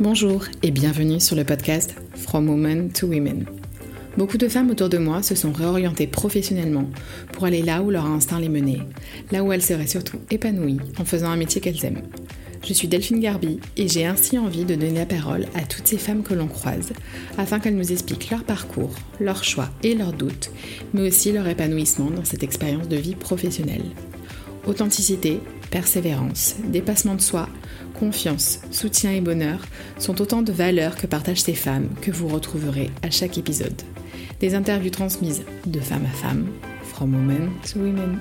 Bonjour et bienvenue sur le podcast From Women to Women. Beaucoup de femmes autour de moi se sont réorientées professionnellement pour aller là où leur instinct les menait, là où elles seraient surtout épanouies en faisant un métier qu'elles aiment. Je suis Delphine Garbi et j'ai ainsi envie de donner la parole à toutes ces femmes que l'on croise afin qu'elles nous expliquent leur parcours, leurs choix et leurs doutes, mais aussi leur épanouissement dans cette expérience de vie professionnelle. Authenticité, persévérance, dépassement de soi, confiance, soutien et bonheur sont autant de valeurs que partagent ces femmes que vous retrouverez à chaque épisode. Des interviews transmises de femme à femme, from women to women.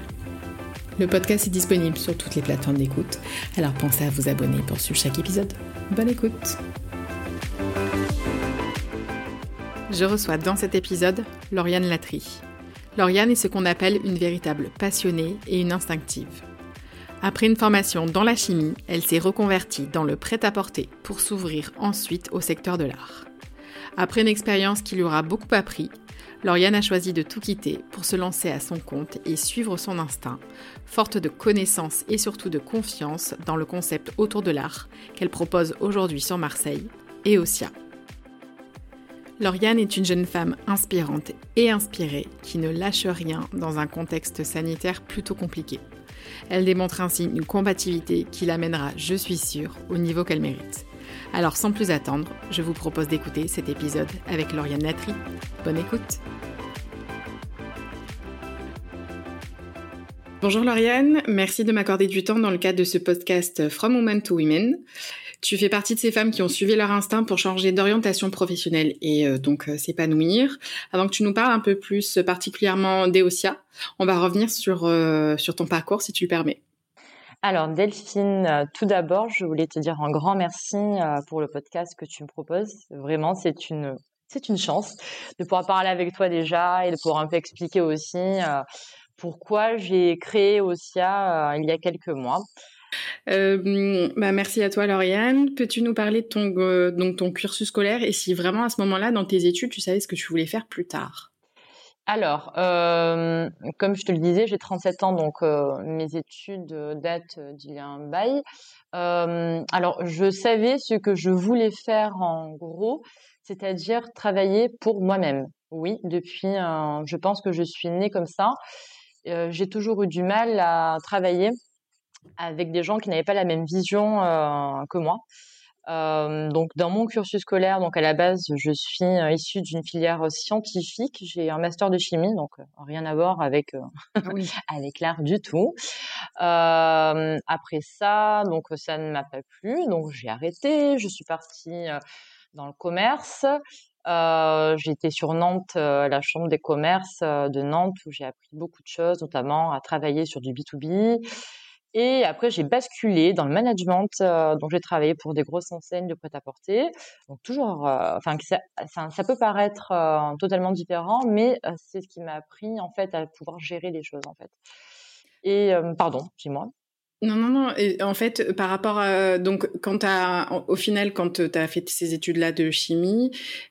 Le podcast est disponible sur toutes les plateformes d'écoute, alors pensez à vous abonner pour suivre chaque épisode. Bonne écoute Je reçois dans cet épisode Lauriane Latry. Lauriane est ce qu'on appelle une véritable passionnée et une instinctive. Après une formation dans la chimie, elle s'est reconvertie dans le prêt-à-porter pour s'ouvrir ensuite au secteur de l'art. Après une expérience qui lui aura beaucoup appris, Lauriane a choisi de tout quitter pour se lancer à son compte et suivre son instinct, forte de connaissances et surtout de confiance dans le concept autour de l'art qu'elle propose aujourd'hui sur Marseille et au SIA. Lauriane est une jeune femme inspirante et inspirée qui ne lâche rien dans un contexte sanitaire plutôt compliqué. Elle démontre ainsi une compatibilité qui l'amènera, je suis sûre, au niveau qu'elle mérite. Alors sans plus attendre, je vous propose d'écouter cet épisode avec Lauriane Latry. Bonne écoute Bonjour Lauriane, merci de m'accorder du temps dans le cadre de ce podcast From Women to Women. Tu fais partie de ces femmes qui ont suivi leur instinct pour changer d'orientation professionnelle et euh, donc euh, s'épanouir. Avant que tu nous parles un peu plus particulièrement d'Eosia, on va revenir euh, sur ton parcours si tu le permets. Alors Delphine, tout d'abord, je voulais te dire un grand merci pour le podcast que tu me proposes. Vraiment, c'est une c'est une chance de pouvoir parler avec toi déjà et de pouvoir un peu expliquer aussi pourquoi j'ai créé Osia il y a quelques mois. Euh, bah merci à toi Lauriane. Peux-tu nous parler de ton, euh, donc ton cursus scolaire et si vraiment à ce moment-là dans tes études tu savais ce que tu voulais faire plus tard? Alors, euh, comme je te le disais, j'ai 37 ans, donc mes études datent d'il y a un bail. alors, je savais ce que je voulais faire en gros, c'est-à-dire travailler pour moi-même. Oui, depuis, je pense que je suis née comme ça. j'ai toujours eu du mal à travailler avec des gens qui n'avaient pas la même vision euh, que moi. Euh, donc dans mon cursus scolaire, donc à la base, je suis euh, issue d'une filière scientifique. J'ai un master de chimie, donc rien à voir avec ah avec l'art du tout. après ça, donc ça ne m'a pas plu, donc j'ai arrêté. Je suis partie dans le commerce. Euh, j'étais sur Nantes, la chambre des commerces de Nantes, où j'ai appris beaucoup de choses, notamment à travailler sur du B2B. Et après, j'ai basculé dans le management, euh, donc j'ai travaillé pour des grosses enseignes de prêt-à-porter. Donc toujours, euh, enfin, ça, ça, peut paraître euh, totalement différent, mais c'est ce qui m'a appris en fait à pouvoir gérer les choses en fait. Et pardon, dis-moi. Non, non, non. Et en fait, par rapport à donc quand as, au final, quand tu as fait ces études-là de chimie,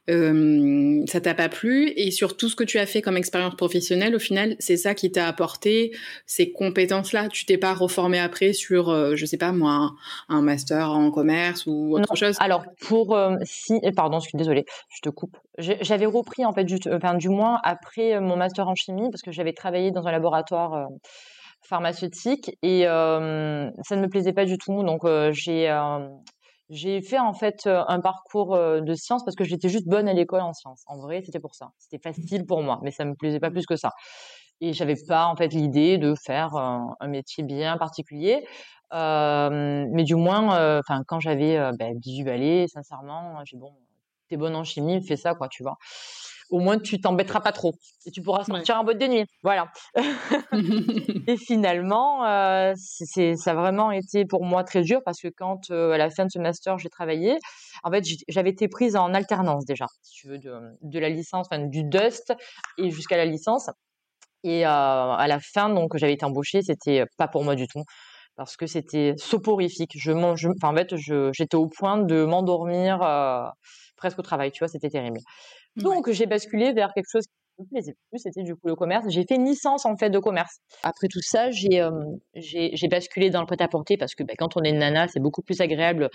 euh, ça t'a pas plu et sur tout ce que tu as fait comme expérience professionnelle, au final, c'est ça qui t'a apporté ces compétences-là. Tu t'es pas reformé après sur, euh, je sais pas moi, un, master en commerce ou autre chose? Alors pour euh, si, pardon, je suis désolée, je te coupe. J'avais repris en fait du, enfin, du moins après mon master en chimie parce que j'avais travaillé dans un laboratoire pharmaceutique et ça ne me plaisait pas du tout. Donc j'ai j'ai fait en fait un parcours de sciences parce que j'étais juste bonne à l'école en sciences. En vrai, c'était pour ça. C'était facile pour moi, mais ça me plaisait pas plus que ça. Et j'avais pas en fait l'idée de faire un, métier bien particulier. mais du moins, enfin quand j'avais ben, 18 balais, sincèrement, j'ai bon, t'es bonne en chimie, fais ça quoi, tu vois au moins tu t'embêteras pas trop et tu pourras sortir en boîte de nuit. Voilà. et finalement, euh, c'est ça a vraiment été pour moi très dur parce que quand euh, à la fin de ce master j'ai travaillé, en fait j'avais été prise en alternance déjà, si tu veux, de, la licence, enfin du Dust et jusqu'à la licence. Et euh, à la fin, donc j'avais été embauchée, c'était pas pour moi du tout parce que c'était soporifique. Je mange, enfin en fait, j'étais au point de m'endormir presque au travail, tu vois, c'était terrible. Donc j'ai basculé vers quelque chose me plaisait plus, c'était du coup le commerce. J'ai fait une licence en fait de commerce. Après tout ça, j'ai j'ai basculé dans le prêt-à-porter parce que bah, quand on est nana, c'est beaucoup plus agréable,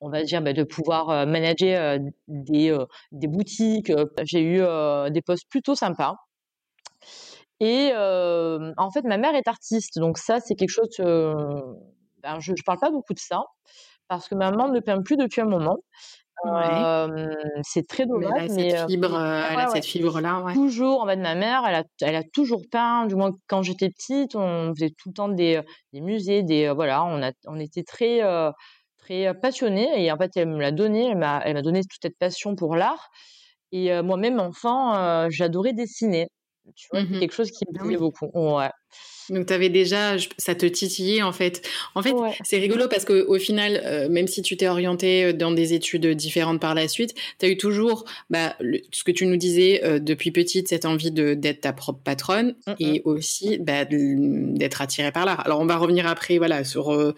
on va dire, bah, de pouvoir manager des, des boutiques. J'ai eu des postes plutôt sympas. Et en fait, ma mère est artiste, donc ça, c'est quelque chose. Ben, je, ne parle pas beaucoup de ça parce que maman ne peint plus depuis un moment. C'est très dommage. Mais, cette fibre, elle a cette fibre-là. Toujours, en fait, ma mère, elle a, elle a toujours peint. Du moins, quand j'étais petite, on faisait tout le temps des, des musées, des voilà, on a, on était très, très passionnés. Et en fait, elle me l'a donné. Elle m'a, elle m'a donné toute cette passion pour l'art. Et moi-même, enfant, j'adorais dessiner. Tu vois, c'est mmh quelque chose qui me ah plaisait beaucoup. Ouais. Donc tu avais déjà, ça te titillait en fait. En fait, c'est rigolo parce qu'au final, euh, même si tu t'es orienté dans des études différentes par la suite, tu as eu toujours bah, ce que tu nous disais euh, depuis petite, cette envie de d'être ta propre patronne mmh et aussi bah, d'être attirée par l'art. Alors on va revenir après, voilà, sur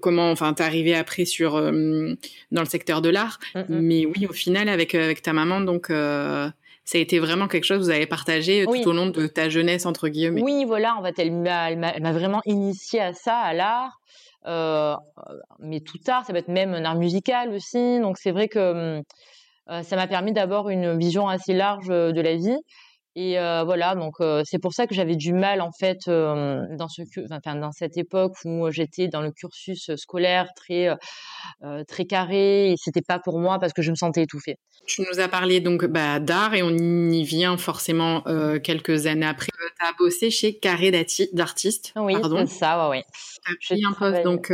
comment, enfin, t'es arrivé après sur dans le secteur de l'art, mmh mais oui, au final, avec avec ta maman, donc ça a été vraiment quelque chose que vous avez partagé euh, tout au long de ta jeunesse, entre guillemets. Oui, voilà, en fait, elle m'a vraiment initié à ça, à l'art. Euh, mais tout art, ça peut être même un art musical aussi. Donc c'est vrai que hum, euh, ça m'a permis d'avoir une vision assez large de la vie. Et voilà, donc c'est pour ça que j'avais du mal en fait dans ce, enfin, dans cette époque où j'étais dans le cursus scolaire très très carré et c'était pas pour moi parce que je me sentais étouffée. Tu nous as parlé donc bah, d'art et on y vient forcément quelques années après. tu as bossé chez Carré d'artistes. Oui, c'est ça, ouais, ouais. Tu as pris un poste, donc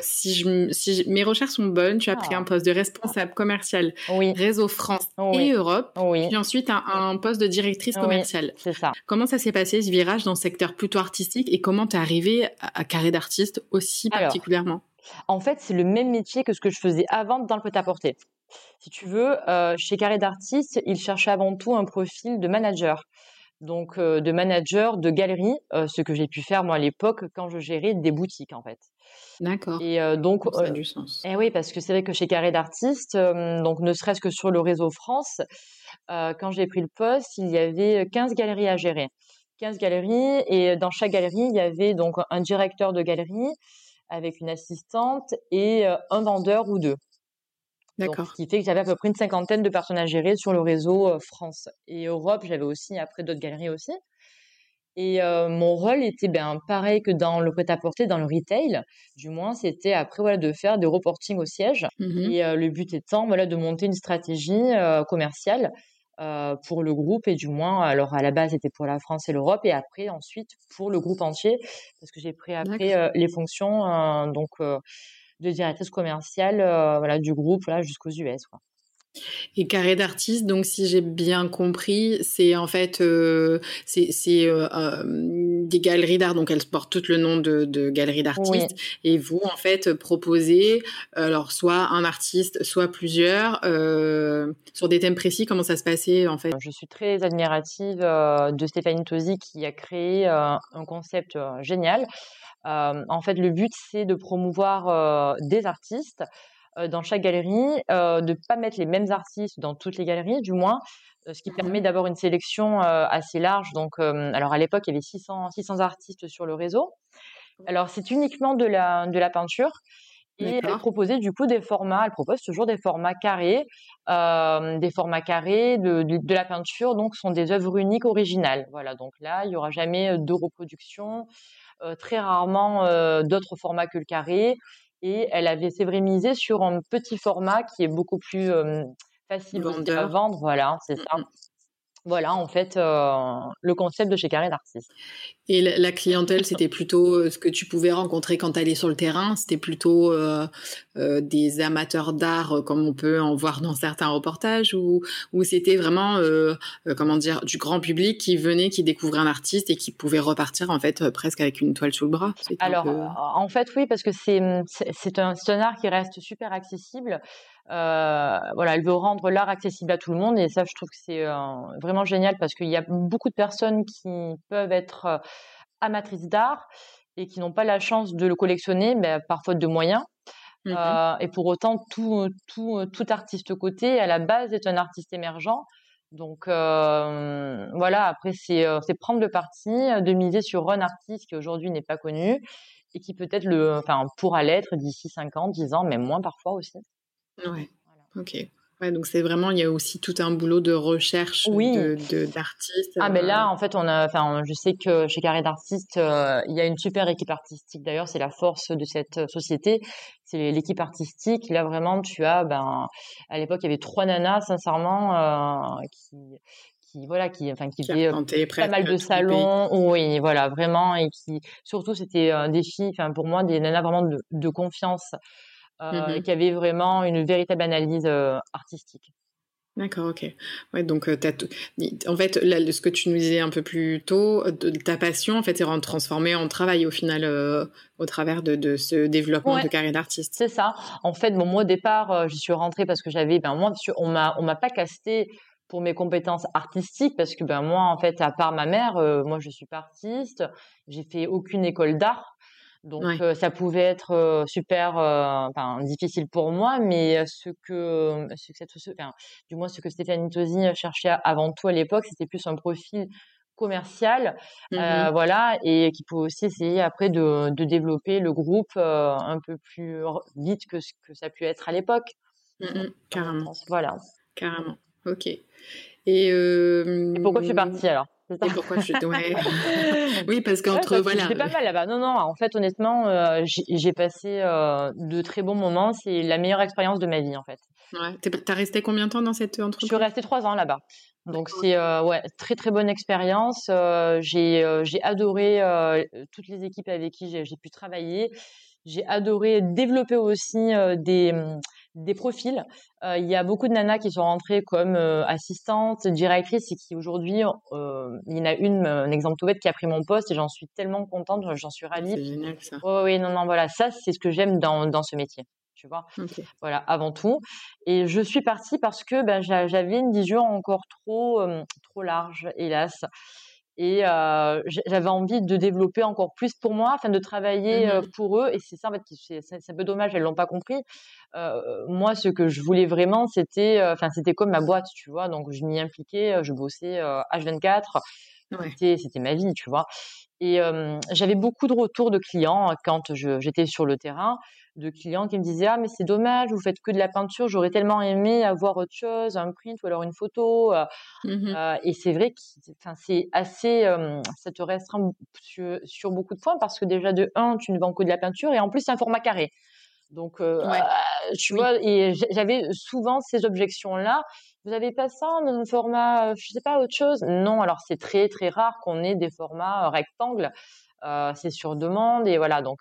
si, je, si mes recherches sont bonnes, tu as pris ah. un poste de responsable commercial Réseau France et Europe, puis ensuite un, un poste de directrice commerciale. c'est ça. Comment ça s'est passé ce virage dans le secteur plutôt artistique et comment tu es arrivé à, Carré d'artiste aussi particulièrement? En fait, c'est le même métier que ce que je faisais avant dans le prêt-à-porter. Si tu veux, euh, chez Carré d'artiste, ils cherchaient avant tout un profil de manager. Donc euh, de manager de galerie, euh, ce que j'ai pu faire moi à l'époque quand je gérais des boutiques en fait. D'accord. Et donc, ça a du sens. Et eh oui, parce que c'est vrai que chez Carré d'artiste, donc ne serait-ce que sur le réseau France, quand j'ai pris le poste, il y avait 15 galeries à gérer. 15 galeries et dans chaque galerie, il y avait donc un directeur de galerie avec une assistante et un vendeur ou deux. D'accord. Ce qui fait que j'avais à peu près une cinquantaine de personnes à gérer sur le réseau France. Et Europe, j'avais aussi après d'autres galeries aussi. Et mon rôle était bien pareil que dans le prêt-à-porter, dans le retail. Du moins, c'était après voilà de faire des reportings au siège. Mmh et le but étant voilà de monter une stratégie commerciale pour le groupe et du moins alors à la base c'était pour la France et l'Europe et après ensuite pour le groupe entier parce que j'ai pris après les fonctions donc de directrice commerciale voilà du groupe là jusqu'aux US quoi. Et carré d'artistes, donc si j'ai bien compris, c'est en fait euh, c'est euh, euh, des galeries d'art, donc elles portent tout le nom de, de galeries d'artistes. Et vous en fait proposez alors soit un artiste, soit plusieurs sur des thèmes précis. Comment ça se passait en fait? Je suis très admirative de Stéphanie Tosi qui a créé un concept génial. en fait, le but c'est de promouvoir des artistes euh, dans chaque galerie, euh, de ne pas mettre les mêmes artistes dans toutes les galeries, du moins, euh, ce qui mmh permet d'avoir une sélection assez large. Donc, alors à l'époque, il y avait 600, 600 artistes sur le réseau. Alors, c'est uniquement de la, de la peinture. Et elle proposait du coup des formats, elle propose toujours des formats carrés, des formats carrés de, de, la peinture, donc sont des œuvres uniques originales. Voilà, donc là, il y aura jamais de reproduction, très rarement d'autres formats que le carré et elle avait c'est vrai misé sur un petit format qui est beaucoup plus facile à vendre voilà c'est mmh ça voilà en fait le concept de chez Carré d'artiste et la, clientèle, c'était plutôt euh, ce que tu pouvais rencontrer quand tu allais sur le terrain? C'était plutôt euh, euh, des amateurs d'art, comme on peut en voir dans certains reportages, ou, ou c'était vraiment, comment dire, du grand public qui venait, qui découvrait un artiste et qui pouvait repartir en fait presque avec une toile sous le bras? Alors, en fait, oui, parce que c'est c'est un, un art qui reste super accessible. Voilà, elle veut rendre l'art accessible à tout le monde et ça, je trouve que c'est vraiment génial parce qu'il y a beaucoup de personnes qui peuvent être amatrices d'art et qui n'ont pas la chance de le collectionner, mais par faute de moyens. Mmh euh, et pour autant, tout, tout, tout artiste côté, à la base, est un artiste émergent. Donc voilà, après c'est prendre le parti de miser sur un artiste qui aujourd'hui n'est pas connu et qui peut-être le, enfin pourra l'être d'ici 5 ans, 10 ans, même moins parfois aussi. Ouais. Ok. Ouais, donc c'est vraiment, il y a aussi tout un boulot de recherche oui. de, d'artistes. Ah, mais là, en fait, on a, enfin, je sais que chez Carré d'artistes, il y a une super équipe artistique. D'ailleurs, c'est la force de cette société, c'est l'équipe artistique. Là, vraiment, tu as, ben, à l'époque, il y avait trois nanas, sincèrement, qui, qui voilà qui enfin qui, pas mal de salons oui voilà vraiment et qui surtout c'était des filles enfin pour moi des nanas vraiment de, de confiance euh, mmh qui avait vraiment une véritable analyse euh, artistique. D'accord, ok. Ouais, donc, euh, en fait, ce que tu nous disais un peu plus tôt, de, ta passion, en fait, est transformée en travail au final, au travers de, ce développement de carrière d'artiste. C'est ça. En fait, bon, moi, au départ, j'y suis rentrée parce que j'avais, ben, moi, on m'a, on m'a pas casté pour mes compétences artistiques parce que, ben, moi, en fait, à part ma mère, moi, je suis pas artiste. J'ai fait aucune école d'art. Donc ça pouvait être super, enfin difficile pour moi, mais ce que, ce que enfin, du moins ce que Stéphanie Tosi cherchait avant tout à l'époque, c'était plus un profil commercial, mmh voilà, et qui pouvait aussi essayer après de, de développer le groupe un peu plus vite que ce que ça a pu être à l'époque. Mmh carrément. Voilà. Carrément. Ok. Et, et pourquoi je suis partie alors? Et pourquoi je ouais. Oui, parce qu'entre voilà. C'est pas mal là-bas. Non, non. En fait, honnêtement, euh, j'ai passé euh, de très bons moments. C'est la meilleure expérience de ma vie, en fait. Ouais. T'as resté combien de temps dans cette entreprise? Je suis restée trois ans là-bas. Donc c'est euh, ouais très très bonne expérience. j'ai j'ai adoré toutes les équipes avec qui j'ai pu travailler. J'ai adoré développer aussi des des profils. Euh, il y a beaucoup de nanas qui sont rentrées comme euh, assistantes, directrices et qui aujourd'hui, euh, il y en a une, un exemple tout bête, qui a pris mon poste et j'en suis tellement contente, j'en suis ravie. C'est génial ça. oui, non, non, voilà, ça c'est ce que j'aime dans, dans ce métier. Tu vois, voilà, avant tout. Et je suis partie parce que ben, j'avais une vision encore trop, trop large, hélas. Et euh, j'avais envie de développer encore plus pour moi, afin de travailler mmh pour eux. Et c'est ça, en fait, c'est un peu dommage, elles l'ont pas compris. Euh, moi, ce que je voulais vraiment, c'était, enfin, c'était comme ma boîte, tu vois. Donc, je m'y impliquais, je bossais H24. Ouais. C'était ma vie, tu vois. Et j'avais beaucoup de retours de clients quand j'étais sur le terrain de clients qui me disaient ah mais c'est dommage vous faites que de la peinture j'aurais tellement aimé avoir autre chose un print ou alors une photo mmh euh, et c'est vrai que c'est assez ça te restreint sur, beaucoup de points parce que déjà de un tu ne vends que de la peinture et en plus c'est un format carré donc euh, tu vois et j'avais souvent ces objections là vous avez pas ça dans un format je sais pas autre chose? Non alors c'est très très rare qu'on ait des formats rectangles c'est sur demande et voilà donc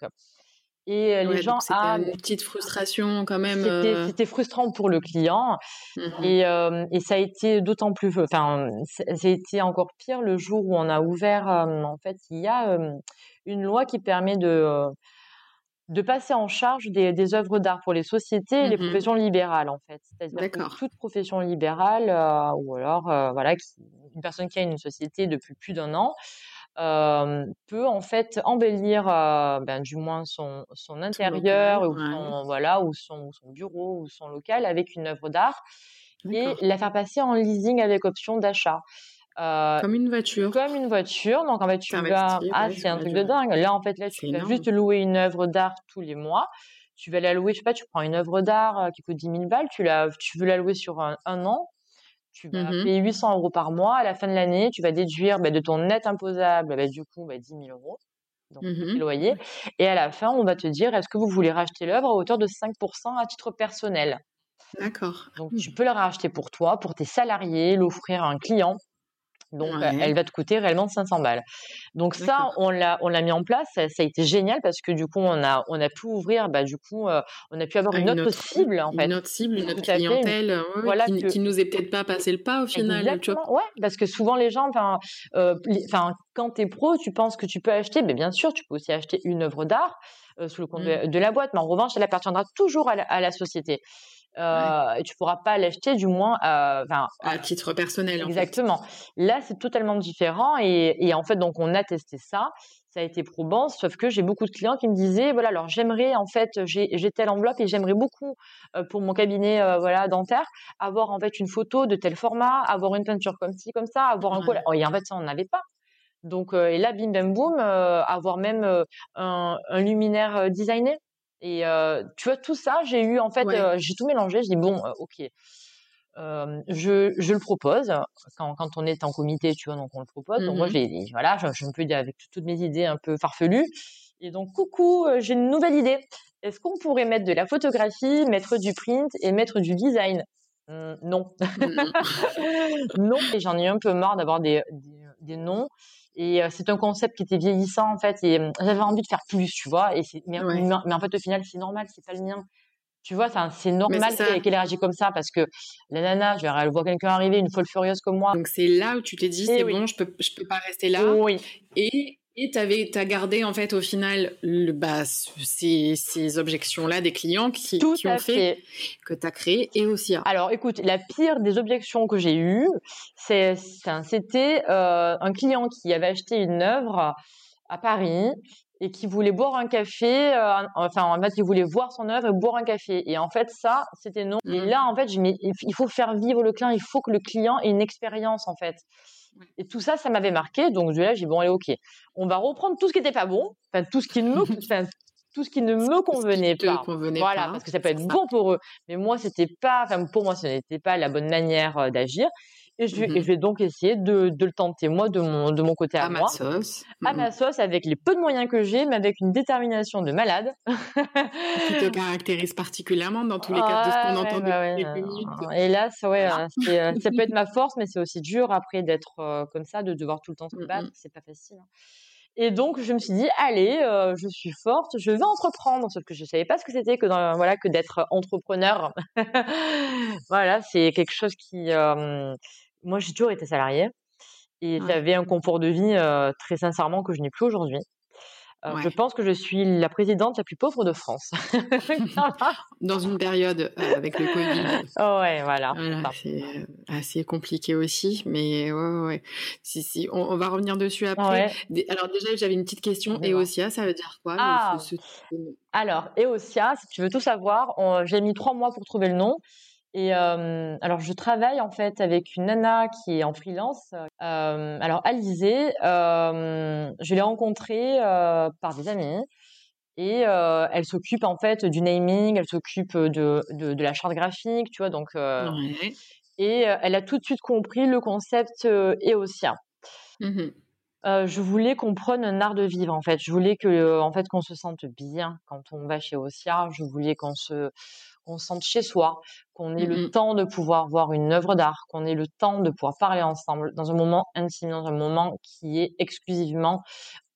et les gens c'était ah, une petite frustration quand même. C'était, frustrant pour le client mmh et, et, ça a été d'autant plus, enfin, ça a été encore pire le jour où on a ouvert. en fait, il y a une loi qui permet de de passer en charge des, des œuvres d'art pour les sociétés et les mmh professions libérales en fait. C'est-à-dire que toute profession libérale ou alors voilà une personne qui a une société depuis plus d'un an euh, peut en fait embellir euh, ben, du moins son, son intérieur ou son, voilà ou son, son, bureau ou son local avec une œuvre d'art et la faire passer en leasing avec option d'achat. Euh, comme une voiture. Comme une voiture. Donc en fait tu vas ah c'est un truc de dingue. Là en fait là tu vas juste louer une œuvre d'art tous les mois. Tu vas la louer, je sais pas, tu prends une œuvre d'art qui coûte 10 000 balles, tu, la, tu veux la louer sur un, un an, tu vas mmh payer 800 euros par mois. À la fin de l'année, tu vas déduire bah, de ton net imposable, bah, du coup, bah, 10 000 euros. Donc, mmh loyer. Et à la fin, on va te dire est-ce que vous voulez racheter l'œuvre à hauteur de 5% à titre personnel? D'accord. Donc, tu peux la racheter pour toi, pour tes salariés, l'offrir à un client. Donc, elle va te coûter réellement 500 balles. Donc ça, on l'a, on l'a mis en place. Ça, a été génial parce que du coup, on a, on a pu ouvrir, bah, du coup, on a pu avoir ah, une, autre, cible, en fait. Une autre cible, une autre clientèle, voilà, qui, qui, nous est peut-être pas passé le pas au final. Exactement, ouais, parce que souvent les gens, enfin, enfin, quand t'es pro, tu penses que tu peux acheter, mais bien sûr, tu peux aussi acheter une œuvre d'art sous le compte mmh. de, la boîte, mais en revanche, elle appartiendra toujours à la, à la société. Euh, tu pourras pas l'acheter du moins euh, à titre personnel. Exactement. Là, c'est totalement différent et, et, en fait, donc on a testé ça. Ça a été probant, sauf que j'ai beaucoup de clients qui me disaient voilà, alors j'aimerais en fait, j'ai telle enveloppe et j'aimerais beaucoup euh, pour mon cabinet euh, voilà dentaire avoir en fait une photo de tel format, avoir une peinture comme ci comme ça, avoir un col. Et en fait, ça on n'avait pas. Donc euh, et là, bim bam boum, avoir même un, un luminaire designé. Et tu vois, tout ça, j'ai eu en fait, j'ai tout mélangé. Je dis bon, ok, je, je le propose quand, quand on est en comité, tu vois, donc on le propose. Donc moi, mmh j'ai voilà, je, je me peux dire avec toutes mes idées un peu farfelues. Et donc, coucou, j'ai une nouvelle idée. Est-ce qu'on pourrait mettre de la photographie, mettre du print et mettre du design? Mmh, Non. non. Et j'en ai un peu marre d'avoir des, des, des noms. Et c'est un concept qui était vieillissant en fait. Et j'avais envie de faire plus, tu vois. Et mais, mais, en fait, au final, c'est normal, c'est pas le mien. Tu vois, c'est normal qu'elle ait réagi comme ça parce que la nana, elle voit quelqu'un arriver, une folle furieuse comme moi. Donc c'est là où tu t'es dit, c'est bon, je peux, je peux pas rester là. Oui. Et et tu as gardé en fait au final le, bah, ces, ces objections-là des clients qui, Tout qui ont fait, que tu as créé et aussi. Alors écoute, la pire des objections que j'ai eues, c'était euh, un client qui avait acheté une œuvre à Paris et qui voulait boire un café, euh, enfin en fait il voulait voir son œuvre et boire un café. Et en fait ça, c'était non. Et mmh. là en fait, je, il faut faire vivre le client, il faut que le client ait une expérience en fait. Et tout ça, ça m'avait marqué. Donc, je là, j'ai bon, allez, ok. On va reprendre tout ce qui n'était pas bon, enfin, tout ce qui ne me, tout ce qui ne me convenait pas. voilà, parce que ça peut être bon pour eux. Mais moi, c'était pas, enfin, pour moi, ce n'était pas la bonne manière euh, d'agir. Et je, vais, je vais donc essayer de, de, le tenter moi de mon, de mon côté à, à moi. Ma sauce. À ma sauce, avec les peu de moyens que j'ai, mais avec une détermination de malade. qui te caractérise particulièrement dans tous les cas de ce qu'on entend bah depuis quelques minutes. Hélas, ouais, euh, euh, ça peut être ma force, mais c'est aussi dur après d'être euh, comme ça, de devoir tout le temps se battre. C'est pas facile. Hein. Et donc je me suis dit allez, euh, je suis forte, je vais entreprendre. Sauf que je savais pas ce que c'était que dans, voilà que d'être entrepreneur. voilà, c'est quelque chose qui euh, moi j'ai toujours été salariée et j'avais un confort de vie euh, très sincèrement que je n'ai plus aujourd'hui. Euh, je pense que je suis la présidente la plus pauvre de France. Dans une période euh, avec le Covid. Oh ouais, voilà. c'est assez compliqué aussi, mais ouais, ouais. Si, si, on, va revenir dessus après. Alors déjà, j'avais une petite question. Eosia, ça veut dire quoi ah. Alors, Eosia, si tu veux tout savoir, j'ai mis trois mois pour trouver le nom. Et euh, alors, je travaille en fait avec une nana qui est en freelance. Euh, alors, Alizé, euh, je l'ai rencontrée euh, par des amis et euh, elle s'occupe en fait du naming, elle s'occupe de, de, de, la charte graphique, tu vois. Donc, euh, et elle a tout de suite compris le concept EOSIA. Mmh je voulais qu'on prenne un art de vivre en fait. Je voulais que en fait qu'on se sente bien quand on va chez Osia. Je voulais qu'on se qu'on sente chez soi, qu'on ait le mmh temps de pouvoir voir une œuvre d'art, qu'on ait le temps de pouvoir parler ensemble dans un moment intime, dans un moment qui est exclusivement,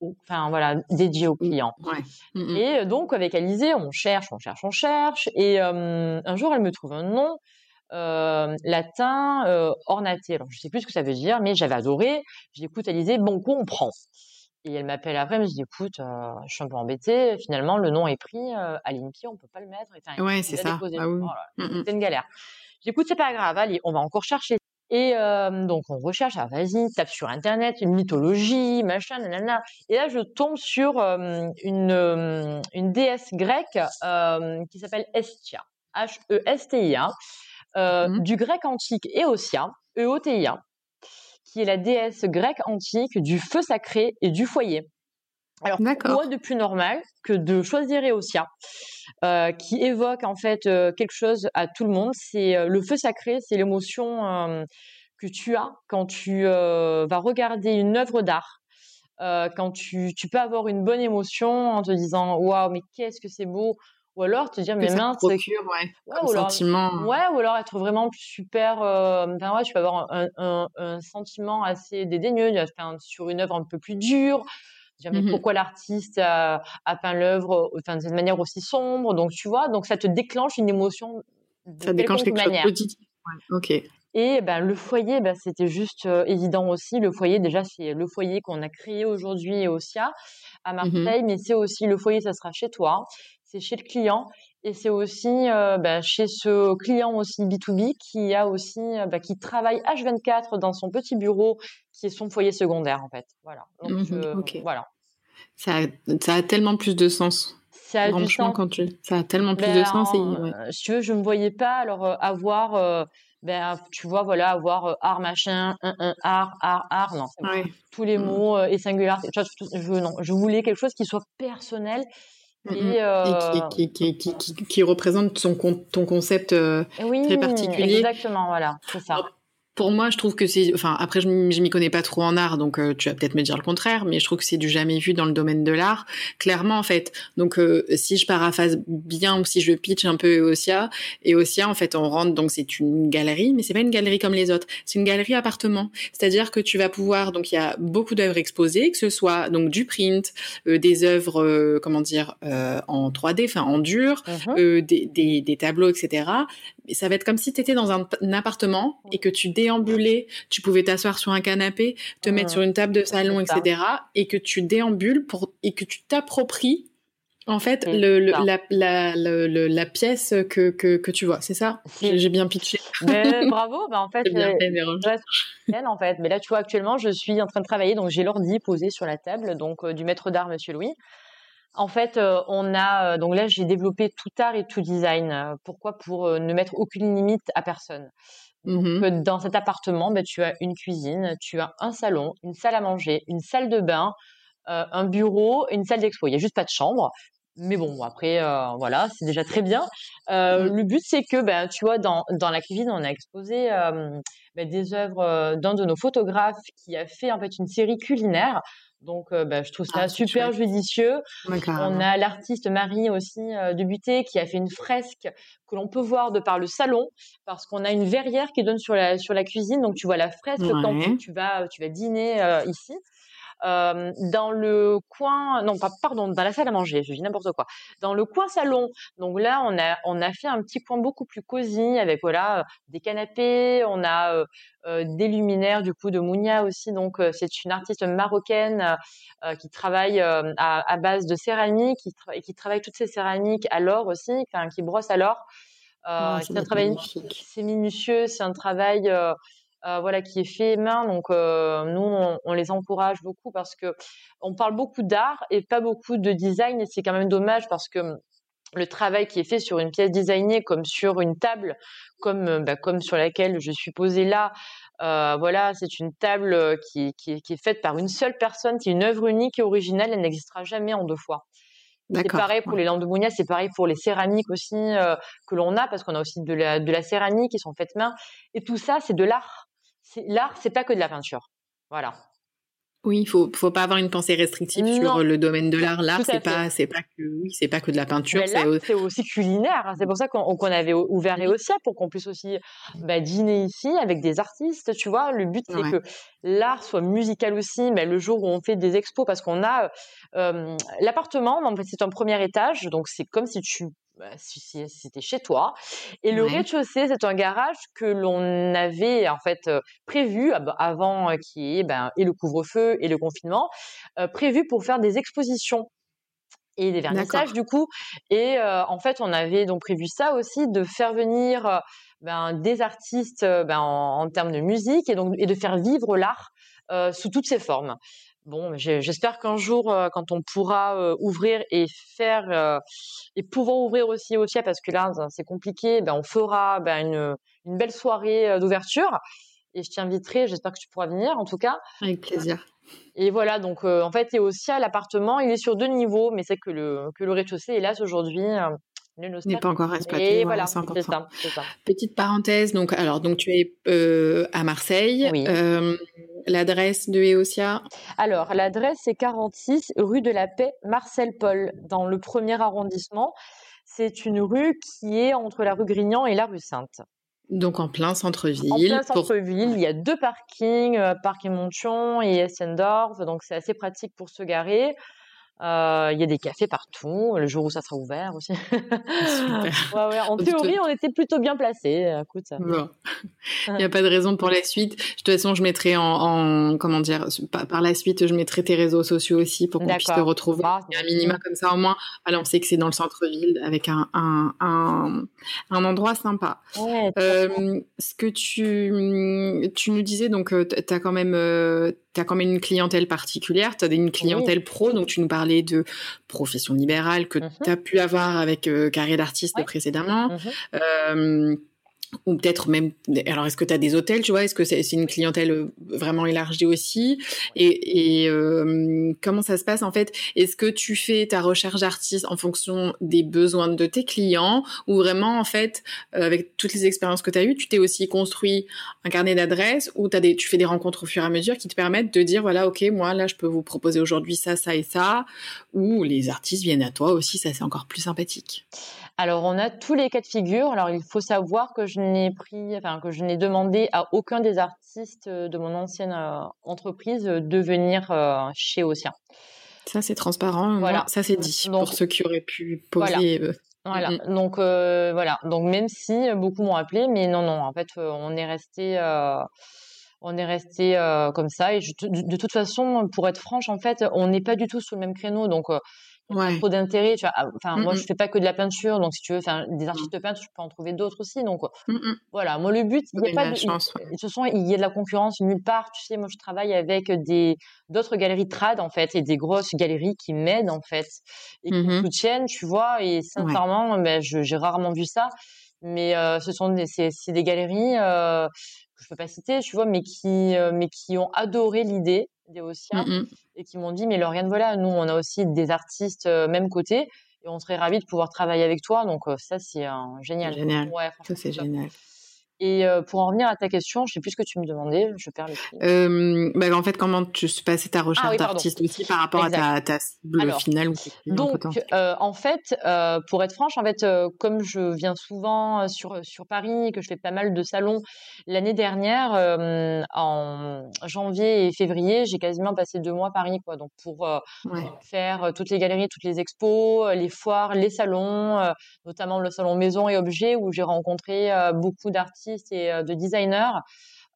enfin voilà, dédié au client. Mmh et donc avec Alizé, on cherche, on cherche, on cherche, et euh, un jour elle me trouve un nom. Euh, latin euh, ornaté. Alors je sais plus ce que ça veut dire, mais j'avais adoré. J'ai écoute Alizé, bon coup on prend. Et elle m'appelle après, elle me dit écoute, euh, je suis un peu embêtée. Finalement, le nom est pris euh, à l'INPI, on peut pas le mettre. Et, ouais, c'est ça. Ah oui. Oh mmh, mmh. C'est une galère. J'écoute, c'est pas grave, allez, on va encore chercher. Et euh, donc on recherche, ah, vas-y, tape sur internet, une mythologie, machin, nanana. Et là je tombe sur euh, une, euh, une déesse grecque qui s'appelle Estia, H-E-S-T-I-A, mmh. du grec antique Eotia, E-O-T-I-A qui est la déesse grecque antique du feu sacré et du foyer. Alors quoi de plus normal que de choisir Eosia, euh, qui évoque en fait euh, quelque chose à tout le monde. C'est euh, le feu sacré, c'est l'émotion que tu as quand tu vas regarder une œuvre d'art. quand tu, tu peux avoir une bonne émotion en te disant waouh mais qu'est-ce que c'est beau ou alors te dire mais mince procure, ouais, ouais ou alors, sentiment. ouais ou alors être vraiment super euh, ouais tu peux avoir un, un, un sentiment assez dédaigneux enfin, sur une œuvre un peu plus dure dire mais mmh pourquoi l'artiste a, a, peint l'œuvre enfin de cette manière aussi sombre donc tu vois donc ça te déclenche une émotion de ça déclenche quelque manière. chose de positif ouais, ok. Et ben le foyer ben c'était juste euh, évident aussi le foyer déjà c'est le foyer qu'on a créé aujourd'hui au SIA à mmh Marseille mais c'est aussi le foyer ça sera chez toi c'est chez le client Et c'est aussi euh, bah, chez ce client aussi B2B qui a aussi euh, bah, qui travaille H24 dans son petit bureau qui est son foyer secondaire en fait. Voilà. Donc, mmh voilà. Ça a, ça a tellement plus de sens. Ça a Franchement, quand tu, ça a tellement plus de ben, sens. Et, Si tu veux, je me voyais pas alors avoir ben tu vois voilà avoir art machin un, un art art art non tous les mmh. mots et singulier je non je voulais quelque chose qui soit personnel et, euh... qui, qui, qui, qui, représente son, ton concept euh, très particulier. Exactement, voilà, c'est ça pour moi, je trouve que c'est, enfin, après, je m'y connais pas trop en art, donc euh, tu vas peut-être me dire le contraire, mais je trouve que c'est du jamais vu dans le domaine de l'art, clairement en fait. Donc, euh, si je paraphrase bien ou si je pitch un peu Eosia, Eosia, en fait, on rentre, donc c'est une galerie, mais c'est pas une galerie comme les autres, c'est une galerie appartement. C'est-à-dire que tu vas pouvoir, donc il y a beaucoup d'œuvres exposées, que ce soit donc du print, euh, des œuvres, comment dire, en 3D, enfin en dur, uh-huh. des, des, des, tableaux, etc. Et ça va être comme si tu étais dans un, un appartement et que tu déambuler, tu pouvais t'asseoir sur un canapé, te mettre sur une table de salon, etc. Et que tu déambules pour et que tu t'appropries en fait le, la, la, la, pièce que, que, que tu vois. C'est ça? J'ai bien pitché. bravo. Bah en fait, bien euh, en fait. Mais là, tu vois, actuellement, je suis en train de travailler, donc j'ai l'ordi posé sur la table, donc euh, du maître d'art, Monsieur Louis. En fait, euh, on a donc là j'ai développé tout art et tout design. Pourquoi? Pour ne mettre aucune limite à personne. Mmh dans cet appartement, ben, tu as une cuisine, tu as un salon, une salle à manger, une salle de bain, euh, un bureau, une salle d'expo. Il n'y a juste pas de chambre. Mais bon, après, euh, voilà, c'est déjà très bien. Euh, mmh. Le but, c'est que, ben, tu vois, dans, dans la cuisine, on a exposé ben, des œuvres d'un de nos photographes qui a fait en fait une série culinaire donc, euh, bah, je trouve ça ah, super judicieux. on a l'artiste Marie aussi euh, qui a fait une fresque que l'on peut voir de par le salon parce qu'on a une verrière qui donne sur la sur la cuisine. Donc, tu vois la fresque quand tu, vas tu vas dîner euh, ici. Euh, dans le coin, non pas pardon, dans la salle à manger, je dis n'importe quoi. Dans le coin salon, donc là on a on a fait un petit coin beaucoup plus cosy avec voilà des canapés, on a euh, euh des luminaires du coup de Mounia aussi, donc euh, c'est une artiste marocaine qui travaille à, à, base de céramique, qui et qui travaille toutes ces céramiques à l'or aussi, enfin, qui brosse à l'or. Oh, c'est un travail, c'est minutieux, c'est un travail euh, voilà, qui est fait main. Donc euh, nous, on, les encourage beaucoup parce que on parle beaucoup d'art et pas beaucoup de design. Et c'est quand même dommage parce que hum, le travail qui est fait sur une pièce designée, comme sur une table, comme euh, bah, comme sur laquelle je suis posée là, voilà, c'est une table qui, qui, est faite par une seule personne, qui est une œuvre unique et originale. Elle n'existera jamais en deux fois. C'est pareil pour les lampes de Mounia, c'est pareil pour les céramiques aussi que l'on a, parce qu'on a aussi de la, de la céramique qui sont faites main. Et tout ça, c'est de l'art l'art, c'est pas que de la peinture. Voilà. Oui, il faut faut pas avoir une pensée restrictive sur le domaine de l'art. L'art, c'est pas c'est pas que oui, c'est pas que de la peinture. C'est aussi culinaire. C'est pour ça qu'on avait ouvert Eosia pour qu'on puisse aussi bah, dîner ici avec des artistes. Tu vois, le but c'est que l'art soit musical aussi. Mais le jour où on fait des expos, parce qu'on a euh, l'appartement, en fait, c'est un premier étage, donc c'est comme si tu bah, si, c'était chez toi. Et le rez-de-chaussée, c'est un garage que l'on avait en fait euh, prévu avant euh, qui est ben, et le couvre-feu et le confinement, euh, prévu pour faire des expositions et des vernissages du coup. Et en fait, on avait donc prévu ça aussi de faire venir ben, des artistes ben, en, termes de musique et donc et de faire vivre l'art sous toutes ses formes. Bon, j'espère qu'un jour, euh, quand on pourra euh, ouvrir et faire euh, et pouvoir ouvrir aussi au parce que là c'est compliqué, ben on fera ben, une, une belle soirée d'ouverture et je t'inviterai. J'espère que tu pourras venir, en tout cas. Avec plaisir. Et voilà, donc en fait, et aussi à l'appartement, il est sur deux niveaux, mais c'est que le que le rez-de-chaussée, hélas aujourd'hui, n'est pas encore exploité. voilà, Ça, Petite parenthèse, donc alors donc tu es euh, à Marseille. Euh, l'adresse de Eosia? Alors l'adresse c'est 46 rue de la Paix, Marcel Paul, dans le premier arrondissement. C'est une rue qui est entre la rue Grignan et la rue Sainte. Donc en plein centre-ville. En plein centre-ville, il y a deux parkings, euh, parking Montion et Essendorf, donc c'est assez pratique pour se garer. Euh, il y a des cafés partout, le jour où ça sera ouvert aussi. ouais, ouais. En théorie, on était plutôt bien placés. Écoute. Bon. Il n'y a pas de raison pour la suite. De toute façon, je mettrai en, en comment dire, par, la suite, je mettrai tes réseaux sociaux aussi pour qu'on puisse te retrouver. Ah, il y a un minima comme ça au moins. Alors, on sait que c'est dans le centre-ville avec un, un, un, un, endroit sympa. Ouais, euh, ce que tu, tu nous disais, donc, euh, tu as quand même, euh, as quand même une clientèle particulière. Tu as une clientèle pro, donc tu nous parlais de profession libérale que mm-hmm. tu as pu avoir avec euh, Carré d'artiste précédemment. Mm-hmm ou peut-être même alors est-ce que tu as des hôtels tu vois? Est-ce que c'est une clientèle euh, vraiment élargie aussi? Et, et euh, comment ça se passe en fait? Est-ce que tu fais ta recherche d'artiste en fonction des besoins de tes clients? Ou vraiment en fait euh, avec toutes les expériences que tu as eues tu t'es aussi construit un carnet d'adresses ou des tu fais des rencontres au fur et à mesure qui te permettent de dire voilà OK moi là je peux vous proposer aujourd'hui ça ça et ça. Ou les artistes viennent à toi aussi ça c'est encore plus sympathique alors, on a tous les cas de figure. Alors, il faut savoir que je n'ai pris, enfin, que je n'ai demandé à aucun des artistes de mon ancienne euh, entreprise de venir euh, chez Océan. Ça, c'est transparent. Voilà. Ça, c'est dit pour ceux qui auraient pu poser. Voilà. Euh, Donc, voilà. Donc, même si beaucoup m'ont appelé, mais non, non. En fait, on est resté on est resté comme ça et de, toute façon pour être franche en fait on n'est pas du tout sur le même créneau donc ouais. trop d'intérêt. Tu vois, ah, enfin, moi, je fais pas que de la peinture, donc si tu veux, enfin, des artistes peintres, je peux en trouver d'autres aussi. Donc, voilà. Moi, le but, il y a pas de, chance, de toute façon, il y a de la concurrence nulle part. Tu sais, moi, je travaille avec des d'autres galeries trad en fait et des grosses galeries qui m'aident en fait et qui me soutiennent, tu vois. Et sincèrement, ben, j'ai rarement vu ça. Mais euh, ce sont des, c'est, des galeries euh, que je peux pas citer, tu vois, mais qui, euh, mais qui ont adoré l'idée des Ossiens mmh et qui m'ont dit mais Lauriane voilà nous on a aussi des artistes même côté et on serait ravis de pouvoir travailler avec toi donc ça c'est génial. Génial. Ouais, ça c'est génial. Et pour en revenir à ta question, je sais plus ce que tu me demandais, je perds le fil. Euh, bah, en fait, comment tu passais ta ah recherche d'artiste aussi par rapport à ta, ta cible finale Donc, euh, en fait, euh, pour être franche, en fait, comme je viens souvent sur sur Paris, que je fais pas mal de salons, l'année dernière, en janvier et février, j'ai quasiment passé deux mois à Paris, quoi. Donc pour faire toutes les galeries, toutes les expos, les foires, les salons, notamment le salon maison et objets où j'ai rencontré beaucoup d'artistes et euh, de designers.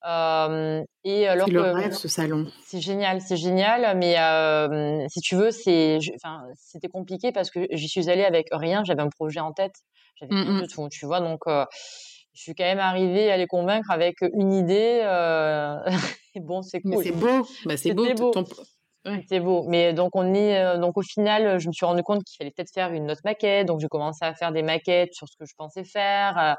Euh, et alors le rêve, ce salon. C'est génial, c'est génial. Mais euh, si tu veux, c'est, enfin, c'était compliqué parce que j'y suis allée avec rien. J'avais un projet en tête, j'avais rien du tout, tu vois. Donc, je suis quand même arrivée à les convaincre avec une idée. bon, c'est cool. c'est beau, bah, c'est beau. beau. C'est beau. Mais donc on est donc au final, je me suis rendu compte qu'il fallait peut-être faire une autre maquette. Donc j'ai commencé à faire des maquettes sur ce que je pensais faire.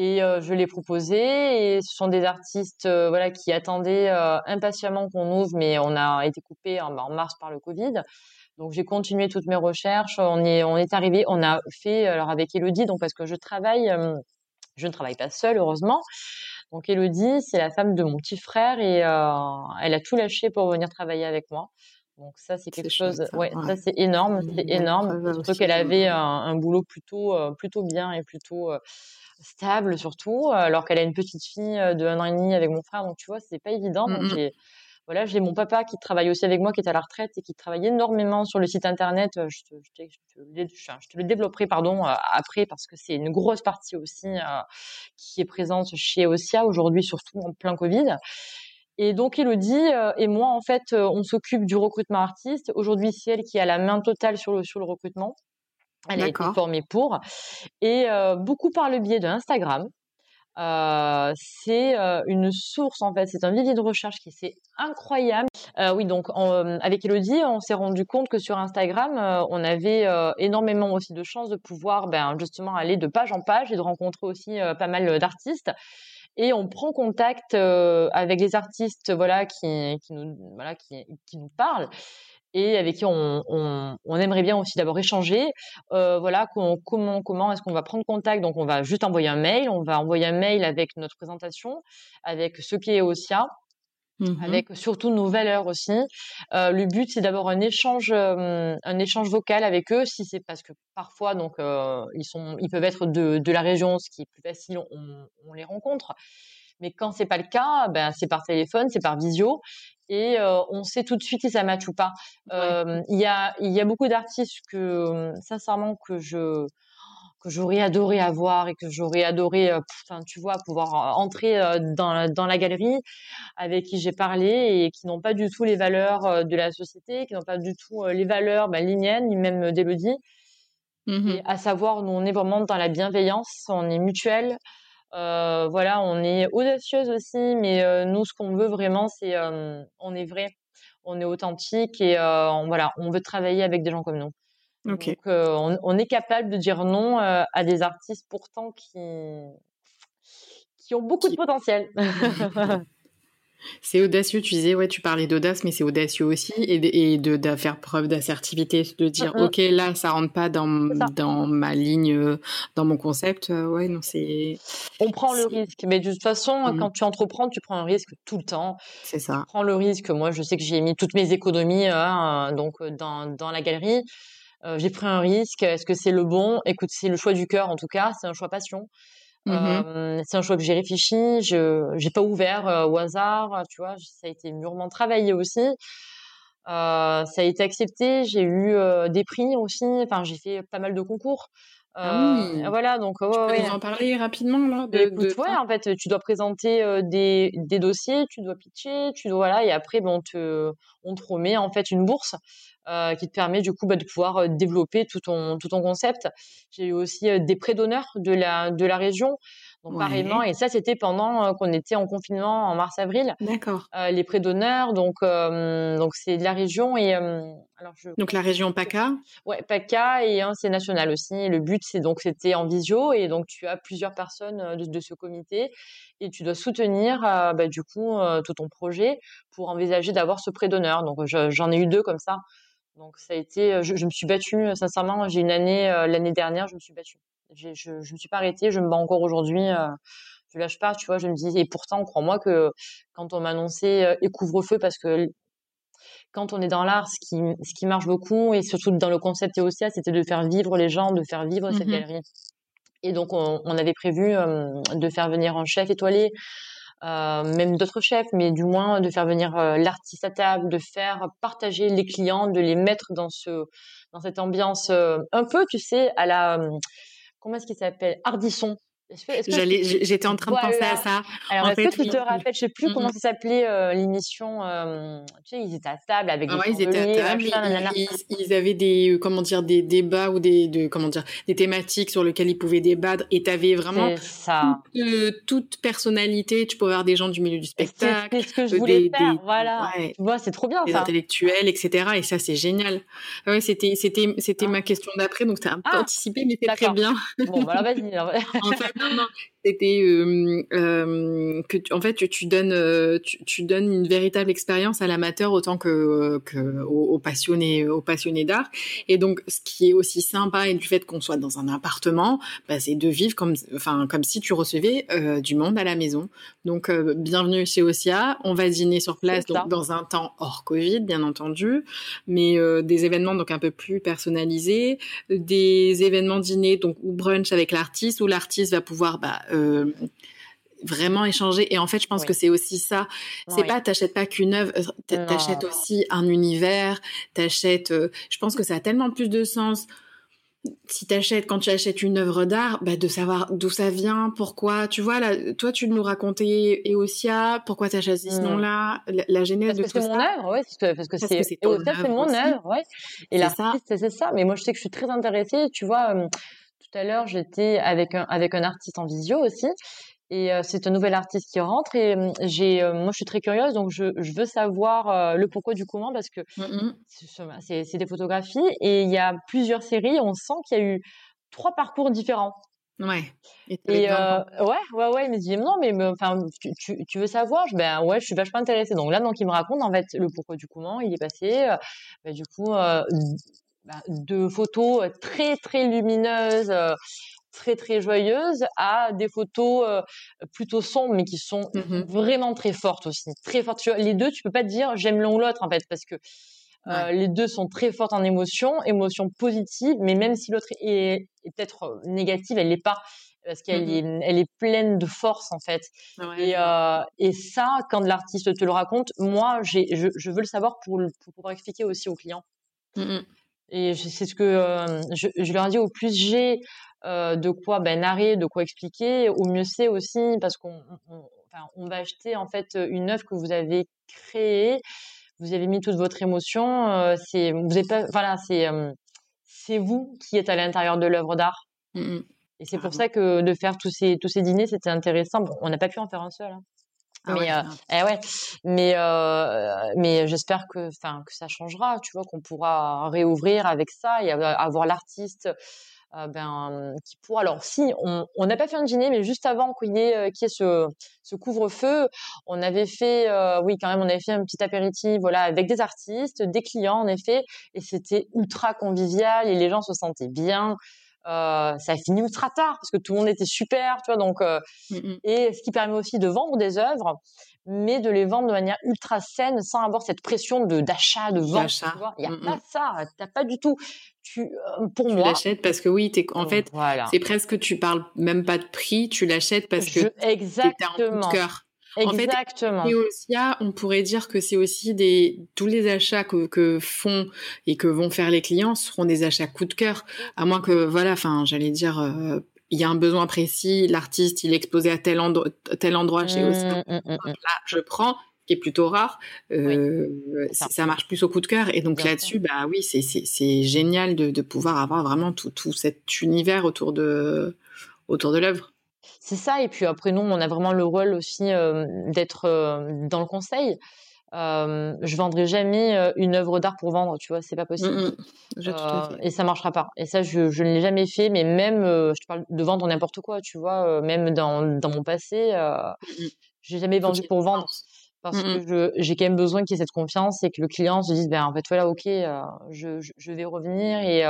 Et euh, je l'ai proposé et ce sont des artistes euh, voilà qui attendaient euh, impatiemment qu'on ouvre, mais on a été coupé en, mars par le Covid. Donc j'ai continué toutes mes recherches. On est on est arrivé, on a fait alors avec Elodie donc parce que je travaille, je ne travaille pas seule heureusement. Donc Elodie c'est la femme de mon petit frère et elle a tout lâché pour venir travailler avec moi. Donc ça c'est quelque chose, ouais, ça c'est énorme, c'est énorme. Surtout qu'elle avait un, un, boulot plutôt plutôt bien et plutôt stable surtout, alors qu'elle a une petite fille de un an et demi avec mon frère. Donc tu vois, c'est pas évident. Donc mmh j'ai voilà, j'ai mon papa qui travaille aussi avec moi, qui est à la retraite et qui travaille énormément sur le site internet. Je te, je te, je te, le développerai pardon après parce que c'est une grosse partie aussi qui est présente chez Osia aujourd'hui, surtout en plein Covid. Et donc Elodie et moi en fait, on s'occupe du recrutement artiste. Aujourd'hui, c'est elle qui a la main totale sur le sur le recrutement. Elle a été formée pour. Et beaucoup par le biais de Instagram. Euh, c'est une source en fait, c'est un vivier de recherche qui c'est incroyable. Oui, donc avec Elodie, on s'est rendu compte que sur Instagram, on avait énormément aussi de chances de pouvoir ben, justement aller de page en page et de rencontrer aussi pas mal d'artistes. Et on prend contact avec les artistes voilà qui, qui nous voilà qui, qui nous parlent et avec qui on, on, on aimerait bien aussi d'abord échanger. Euh, voilà, comment comment est-ce qu'on va prendre contact? Donc on va juste envoyer un mail, on va envoyer un mail avec notre présentation, avec ce qui est OSIA. Mmh avec surtout nos valeurs aussi. Euh, le but c'est d'avoir un échange, euh, un échange vocal avec eux. Si c'est parce que parfois donc euh, ils sont, ils peuvent être de, de la région, ce qui est plus facile, on, on les rencontre. Mais quand c'est pas le cas, ben c'est par téléphone, c'est par visio, et on sait tout de suite si ça match ou pas. Il y a il y a beaucoup d'artistes que sincèrement que je que j'aurais adoré avoir et que j'aurais adoré, enfin, tu vois, pouvoir entrer dans, la, dans la galerie avec qui j'ai parlé et qui n'ont pas du tout les valeurs de la société, qui n'ont pas du tout les valeurs ben, ni même d'Elodie. Mmh à savoir, nous, on est vraiment dans la bienveillance, on est mutuel. Voilà, on est audacieuse aussi, mais nous, ce qu'on veut vraiment, c'est on est vrai, on est authentique et voilà, on veut travailler avec des gens comme nous. Donc, on, est capable de dire non à des artistes pourtant qui qui ont beaucoup de potentiel. C'est audacieux, tu disais, ouais, tu parlais d'audace, mais c'est audacieux aussi, et, de, de, faire preuve d'assertivité, de dire, ok, là, ça rentre pas dans, dans ma ligne, euh, dans mon concept, euh, ouais, non, c'est... On prend le risque, mais de toute façon, mmh. quand tu entreprends, tu prends un risque tout le temps. C'est ça. Tu prends le risque, moi, je sais que j'ai mis toutes mes économies, hein, donc, dans, dans la galerie, euh, j'ai pris un risque, est-ce que c'est le bon? Écoute, c'est le choix du cœur, en tout cas, c'est un choix passion. Mmh c'est un choix que j'ai réfléchi, je j'ai pas ouvert au hasard, tu vois, ça a été mûrement travaillé aussi. ça a été accepté, j'ai eu des prix aussi, enfin j'ai fait pas mal de concours. Ah oui. Voilà, donc ouais, tu peux en parler rapidement là. De, Écoute, ouais, en fait, tu dois présenter des, des dossiers, tu dois pitcher, tu dois voilà, et après, bon, on te on te remet en fait une bourse euh, qui te permet du coup bah, de pouvoir euh, développer tout ton tout ton concept. J'ai eu aussi euh, des prêts d'honneur de la de la région. Donc pareillement, et ça c'était pendant qu'on était en confinement en mars-avril. D'accord. les prêts d'honneur, donc donc c'est de la région et alors je... donc la région PACA. Ouais, PACA et un c'est national aussi. Le but c'est donc c'était en visio et donc tu as plusieurs personnes de, de ce comité et tu dois soutenir bah, du coup tout ton projet pour envisager d'avoir ce prêt d'honneur. Donc j'en ai eu deux comme ça. Donc ça a été, euh, je, me suis battue euh, sincèrement. J'ai une année euh, l'année dernière, je me suis battue. Je, je me suis pas arrêtée, je me bats encore aujourd'hui. je lâche pas, tu vois. Je me dis et pourtant, crois-moi que quand on m'a annoncé et couvre-feu, parce que quand on est dans l'art, ce qui, ce qui marche beaucoup et surtout dans le concept EOCA, c'était de faire vivre les gens, de faire vivre cette mmh galerie. Et donc on, on avait prévu de faire venir un chef étoilé euh, même d'autres chefs, mais du moins de faire venir euh, l'artiste à table, de faire partager les clients, de les mettre dans ce dans cette ambiance euh, un peu, tu sais, à la comment est-ce qu'il s'appelle? Ardisson J'étais en train de penser à ça. Alors, est-ce que tu te rappelles, je sais plus comment ça s'appelait euh, l'émission. Euh, tu sais, ils étaient à table avec ah des. ils étaient à table. ils, avaient des euh, comment dire des débats ou des de comment dire des thématiques sur lesquelles ils pouvaient débattre. Et tu avais vraiment ça. Toute, toute, personnalité. Tu pouvais avoir des gens du milieu du spectacle. C'est ce que je voulais faire. voilà. Tu vois, c'est trop bien des ça. intellectuels, etc. Et ça, c'est génial. Ouais, c'était c'était c'était ah. ma question d'après, donc t'as un peu ah. anticipé, mais c'est très bien. Bon, voilà, vas-y. en fait, non, non. C'était euh, euh, que en fait tu, donnes tu, donnes une véritable expérience à l'amateur autant que, que aux, passionnés aux passionnés d'art. Et donc ce qui est aussi sympa et du fait qu'on soit dans un appartement, bah, c'est de vivre comme enfin comme si tu recevais du monde à la maison. Donc bienvenue chez Osia. On va dîner sur place donc, dans un temps hors Covid bien entendu, mais des événements donc un peu plus personnalisés, des événements dîner donc ou brunch avec l'artiste où l'artiste va pouvoir bah, euh, vraiment échanger. Et en fait, je pense que c'est aussi ça. C'est pas, t'achètes pas qu'une œuvre, euh, t'achètes aussi un univers, t'achètes, euh, je pense que ça a tellement plus de sens. Si t'achètes, quand tu achètes une œuvre d'art, bah, de savoir d'où ça vient, pourquoi. Tu vois, là, toi, tu nous racontais Eosia, pourquoi t'as choisi ce mmh. nom-là, la, genèse de tout ça. C'est mon œuvre, ouais, parce que c'est, c'est mon œuvre, ouais. Et l'artiste, c'est ça. Mais moi, je sais que je suis très intéressée, tu vois, tout à l'heure, j'étais avec un, avec un artiste en visio aussi. Et euh, c'est un nouvel artiste qui rentre et hum, j'ai, euh, moi je suis très curieuse donc je, je veux savoir euh, le pourquoi du comment parce que mmh c'est, c'est des photographies et il y a plusieurs séries. On sent qu'il y a eu trois parcours différents. Ouais. Et, ouais, ouais, ouais. Il me dit non, mais enfin, tu, tu, tu, veux savoir? Je, Ben ouais, je suis vachement intéressée. Donc là, donc il me raconte en fait le pourquoi du comment il est passé. Ben, du coup, de photos euh, très très lumineuses, euh, très très joyeuses, à des photos euh, plutôt sombres mais qui sont mmh vraiment très fortes aussi, très fortes. Les deux, tu peux pas te dire j'aime l'un ou l'autre en fait parce que les deux sont très fortes en émotion, émotion positive, mais même si l'autre est, peut-être négative, elle l'est pas. parce qu'elle mmh est, elle est pleine de force en fait. et, euh, et ça, quand l'artiste te le raconte, moi, je, je, veux le savoir pour, pour pouvoir expliquer aussi aux clients. Mmh et c'est ce que euh, je, je, leur dis au plus j'ai euh, de quoi ben, narrer, de quoi expliquer, au mieux c'est aussi parce qu'on on, enfin, on va acheter en fait une œuvre que vous avez créée, vous avez mis toute votre émotion, euh, c'est vous avez pas, voilà, c'est c'est vous qui êtes à l'intérieur de l'œuvre d'art. Mmh et c'est pour ça que de faire tous ces tous ces dîners, c'était intéressant. Bon, on n'a pas pu en faire un seul. Hein. Ah mais euh, eh ouais, mais euh, mais j'espère que enfin que ça changera, tu vois, qu'on pourra réouvrir avec ça et avoir l'artiste euh, ben qui pourra. Alors si on n'a pas fait un dîner, mais juste avant qu'il y ait, qu ait ce, ce couvre-feu, on avait fait, oui quand même, on avait fait un petit apéritif, voilà, avec des artistes, des clients en effet, et c'était ultra convivial et les gens se sentaient bien. Euh, ça a fini ultra tard parce que tout le monde était super, tu vois. Donc, euh, mmh et ce qui permet aussi de vendre des œuvres, mais de les vendre de manière ultra saine, sans avoir cette pression de d'achat, de vente. Il y a mmh pas ça. T'as pas du tout. Tu, euh, pour tu moi. l'achètes parce que oui, es, en fait, c'est presque tu parles même pas de prix, tu l'achètes parce que exactement. un coup de cœur. Exactement. En fait, aussi, on pourrait dire que c'est aussi des tous les achats que, que, font et que vont faire les clients seront des achats coup de cœur, à moins que voilà, enfin, j'allais dire. Euh, il y a un besoin précis, l'artiste il est exposé à tel, endroit, tel endroit chez mmh, Oscar. Mmh, mmh, là, je prends, qui est plutôt rare. Euh, ça. marche plus au coup de cœur. Et donc là-dessus, bah oui, c'est génial de, de pouvoir avoir vraiment tout, tout cet univers autour de autour de l'œuvre. C'est ça. Et puis après, nous, on a vraiment le rôle aussi euh, d'être euh, dans le conseil. Euh, je vendrai jamais euh, une œuvre d'art pour vendre, tu vois, c'est pas possible. Mmh, mmh. et ça marchera pas. Et ça, je, je ne l'ai jamais fait, mais même, je te parle de vendre n'importe quoi, tu vois, même dans, dans mon passé, mmh, j'ai jamais vendu pour vendre. Parce que j'ai quand même besoin qu'il y ait cette confiance et que le client se dise, ben en fait, voilà, ok, je, je, vais revenir et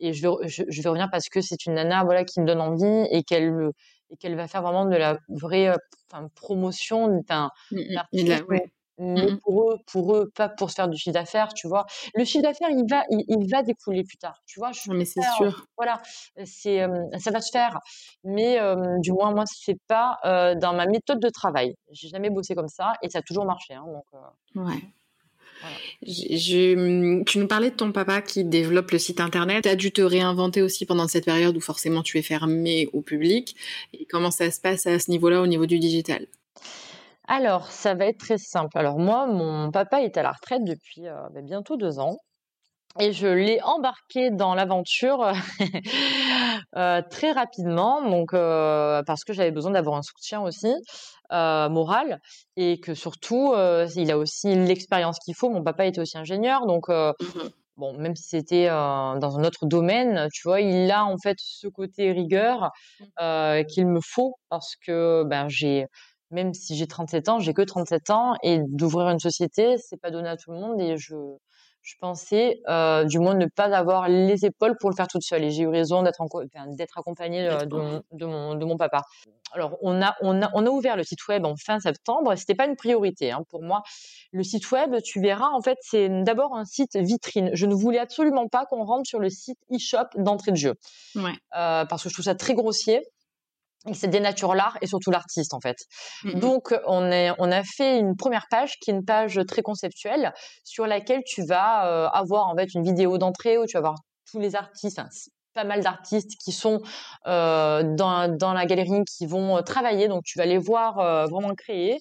et je vais, je, vais revenir parce que c'est une nana voilà qui me donne envie et qu'elle et qu'elle va faire vraiment de la vraie euh, promotion d'un mmh artiste mais mmh pour eux pour eux pas pour se faire du chiffre d'affaires tu vois. Le chiffre d'affaires il va il, va découler plus tard tu vois je mais c'est sûr. voilà c'est ça va se faire mais du moins moi c'est pas dans ma méthode de travail. J'ai jamais bossé comme ça et ça a toujours marché hein, donc ouais je, tu nous parlais de ton papa qui développe le site internet. Tu as dû te réinventer aussi pendant cette période où forcément tu es fermé au public. Et comment ça se passe à ce niveau-là, au niveau du digital? Alors, ça va être très simple. Alors moi, mon papa est à la retraite depuis euh, bah, bientôt deux ans. Et je l'ai embarqué dans l'aventure euh, très rapidement, donc euh, parce que j'avais besoin d'avoir un soutien aussi euh, moral et que surtout il a aussi l'expérience qu'il faut. Mon papa était aussi ingénieur, donc mmh bon, même si c'était dans un autre domaine, tu vois, il a en fait ce côté rigueur mmh. qu'il me faut parce que ben j'ai même si j'ai 37 ans, j'ai que 37 ans et d'ouvrir une société, c'est pas donné à tout le monde et je je pensais euh, du moins ne pas avoir les épaules pour le faire toute seule et j'ai eu raison d'être d'être accompagnée euh, de, mon, de, mon, de, mon, papa. Alors on a on a on a ouvert le site web en fin septembre, c'était pas une priorité hein, pour moi. Le site web, tu verras en fait, c'est d'abord un site vitrine. Je ne voulais absolument pas qu'on rentre sur le site e-shop d'entrée de jeu. Ouais. Euh, parce que je trouve ça très grossier et c'est dénature l'art et surtout l'artiste en fait. Mmh Donc on est on a fait une première page qui est une page très conceptuelle sur laquelle tu vas euh, avoir en fait une vidéo d'entrée où tu vas voir tous les artistes pas mal d'artistes qui sont euh, dans, dans la galerie qui vont euh, travailler. Donc tu vas les voir euh, vraiment créer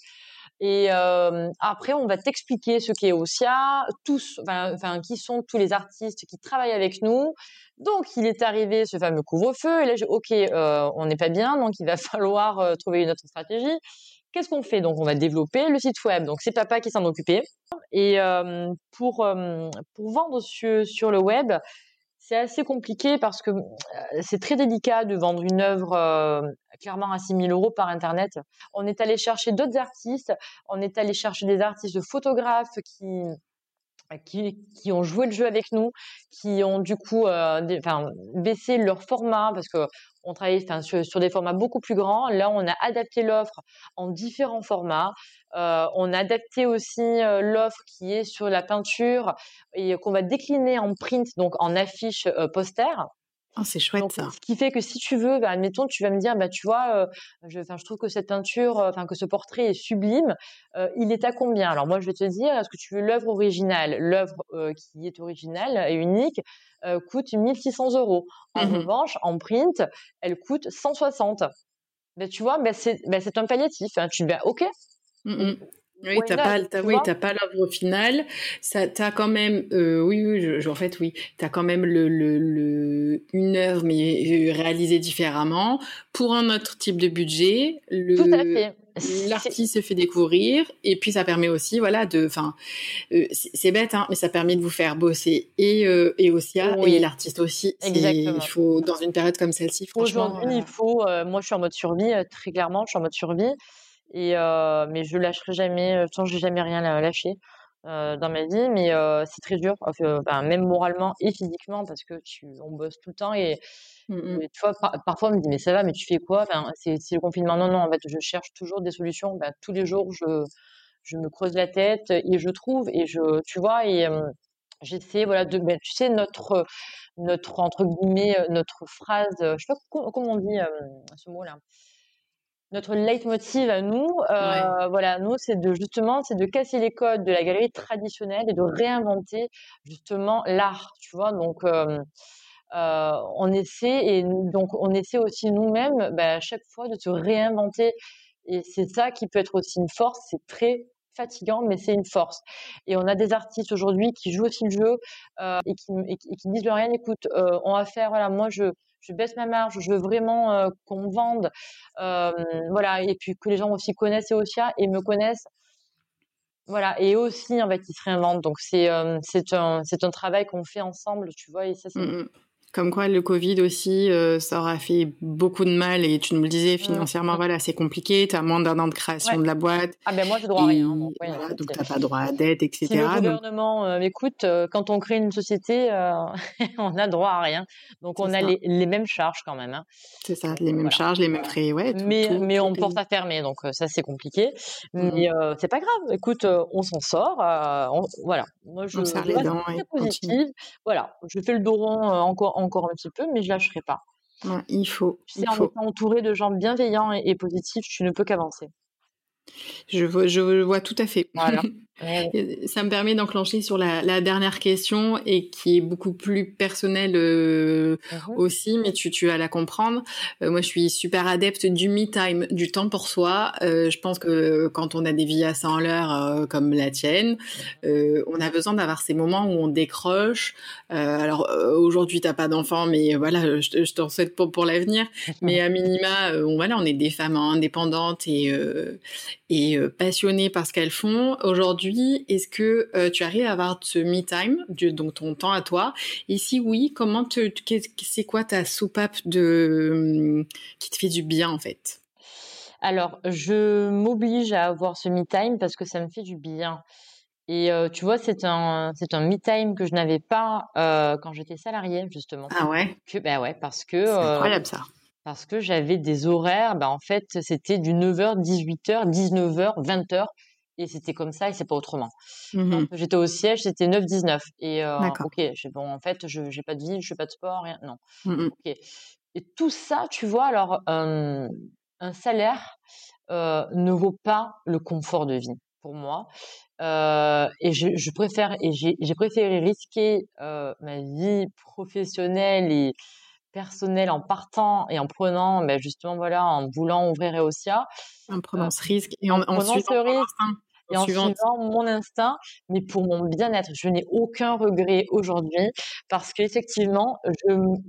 et euh, après, on va t'expliquer ce qu'est Osia, tous, enfin, qui sont tous les artistes qui travaillent avec nous. Donc, il est arrivé ce fameux couvre-feu. Et là, j'ai, ok, euh, on n'est pas bien, donc il va falloir euh, trouver une autre stratégie. Qu'est-ce qu'on fait? Donc, on va développer le site web. Donc, c'est papa qui s'en occupait. Et euh, pour pour vendre sur le web, c'est assez compliqué parce que c'est très délicat de vendre une œuvre clairement à 6 000 euros par Internet. On est allé chercher d'autres artistes, on est allé chercher des artistes photographes qui qui, qui, ont joué le jeu avec nous, qui ont du coup euh, baissé leur format parce que on travaille sur, sur, des formats beaucoup plus grands. Là, on a adapté l'offre en différents formats. Euh, on a adapté aussi euh, l'offre qui est sur la peinture et qu'on va décliner en print, donc en affiche euh, poster. Oh, c'est chouette ça. Ce qui fait que si tu veux, bah, admettons, tu vas me dire, bah, tu vois, euh, je, je trouve que cette peinture, enfin que ce portrait est sublime. Euh, il est à combien? Alors moi, je vais te dire, est-ce que tu veux l'œuvre originale? L'œuvre euh, qui est originale et unique coûte 1600 euros. En mmh revanche, en print, elle coûte 160. Ben, tu vois, ben, c'est ben, un palliatif. Hein. Tu dis, ben, ok. Mmh oui, t'as pas, oui, pas l'œuvre finale. Ça, t'as quand même, euh, oui, oui, je, en fait, oui, t'as quand même le, le, le, une œuvre mais euh, réalisée différemment pour un autre type de budget. Le, Tout à fait. L'artiste se fait découvrir et puis ça permet aussi, voilà, de, enfin, euh, c'est bête, hein, mais ça permet de vous faire bosser et euh, et aussi et l'artiste aussi. Exactement. Il faut dans une période comme celle-ci, franchement. Aujourd'hui, il faut. moi, je suis en mode survie, très clairement, je suis en mode survie. Et euh, mais je lâcherai jamais. De toute j'ai jamais rien lâché euh, dans ma vie. Mais euh, c'est très dur, enfin, même moralement et physiquement, parce que tu, on bosse tout le temps et, mmh tu vois, parfois on me dit mais ça va, mais tu fais quoi? Enfin, c'est, le confinement. Non, non, en fait, je cherche toujours des solutions. Ben, tous les jours, je, je me creuse la tête et je trouve et je, tu vois, et j'essaie, voilà, de, ben, tu sais, notre, notre entre guillemets, notre phrase, je sais pas comment on dit ce mot-là notre leitmotiv à nous, euh, voilà, nous, c'est de justement, c'est de casser les codes de la galerie traditionnelle et de réinventer justement l'art, tu vois? Donc, euh, euh, on essaie et donc on essaie aussi nous-mêmes, bah, à chaque fois, de se réinventer. Et c'est ça qui peut être aussi une force. C'est très fatigant, mais c'est une force. Et on a des artistes aujourd'hui qui jouent aussi le jeu et, qui, et, qui, disent rien. Écoute, on va faire, voilà, moi je je baisse ma marge, je veux vraiment euh, qu'on vende, euh, voilà, et puis que les gens aussi connaissent Eosia et me connaissent. Voilà, et aussi, en fait, ils se réinventent. Donc, c'est c'est un, un travail qu'on fait ensemble, tu vois, et ça, c'est... Mmh comme quoi, le Covid aussi, euh, ça aura fait beaucoup de mal et tu nous le disais, mmh. financièrement, voilà, c'est compliqué, tu as moins d'un an de création de la boîte. Ah ben moi, j'ai droit à rien. Donc, donc tu n'as pas droit à dette, etc. Si le gouvernement euh, écoute, euh, quand on crée une société, on a droit à rien. Donc on a les, les, mêmes charges quand même. Hein. C'est ça, les mêmes charges, les mêmes frais, ouais. mais mais on porte à fermer, donc ça c'est compliqué. Mmh. Mais c'est pas grave, écoute, on s'en sort. voilà, moi je, on les dents positive. Voilà, je fais le dos rond encore encore un petit peu, mais je lâcherai pas. il faut. Tu sais, en étant entouré de gens bienveillants et positifs, tu ne peux qu'avancer. Je vois, je vois tout à fait. Voilà. Ça me permet d'enclencher sur la, dernière question et qui est beaucoup plus personnelle euh, mhm. aussi, mais tu, tu vas la comprendre. Euh, moi, je suis super adepte du me time, du temps pour soi. Euh, je pense que quand on a des vies à 100 l'heure comme la tienne, on a besoin d'avoir ces moments où on décroche. alors aujourd'hui, t'as pas d'enfant, mais voilà, je, je t'en souhaite pour, pour l'avenir. Mais à minima, on, voilà, on est des femmes indépendantes et et passionnées par ce qu'elles font. Aujourd'hui, est-ce que euh, tu arrives à avoir ce me time, donc ton temps à toi? Et si oui, comment te, c'est quoi ta soupape de qui te fait du bien en fait? Alors, je m'oblige à avoir ce me time parce que ça me fait du bien. Et euh, tu vois, c'est un c'est un me time que je n'avais pas quand j'étais salariée justement. Ah ouais? Que, ben ouais, parce que c'est incroyable ça parce que j'avais des horaires, bah, en fait, c'était du 9h, 18h, 19h, 20h, et c'était comme ça et c'est pas autrement. Mmh j'étais au siège, c'était 9-19. Et euh, ok, bon, en fait, je n'ai pas de vie, je fais pas de sport, rien, non. Mmh ok. Et tout ça, tu vois, alors, un salaire euh, ne vaut pas le confort de vie pour moi. Euh, et je, je, préfère, et j'ai préféré risquer ma vie professionnelle et personnel en partant et en prenant, ben justement, voilà, en voulant ouvrir Eosia. En prenant euh, ce risque et en, en, suivant ce risque. Et en suivant mon instinct, mais pour mon bien-être, je n'ai aucun regret aujourd'hui parce qu'effectivement,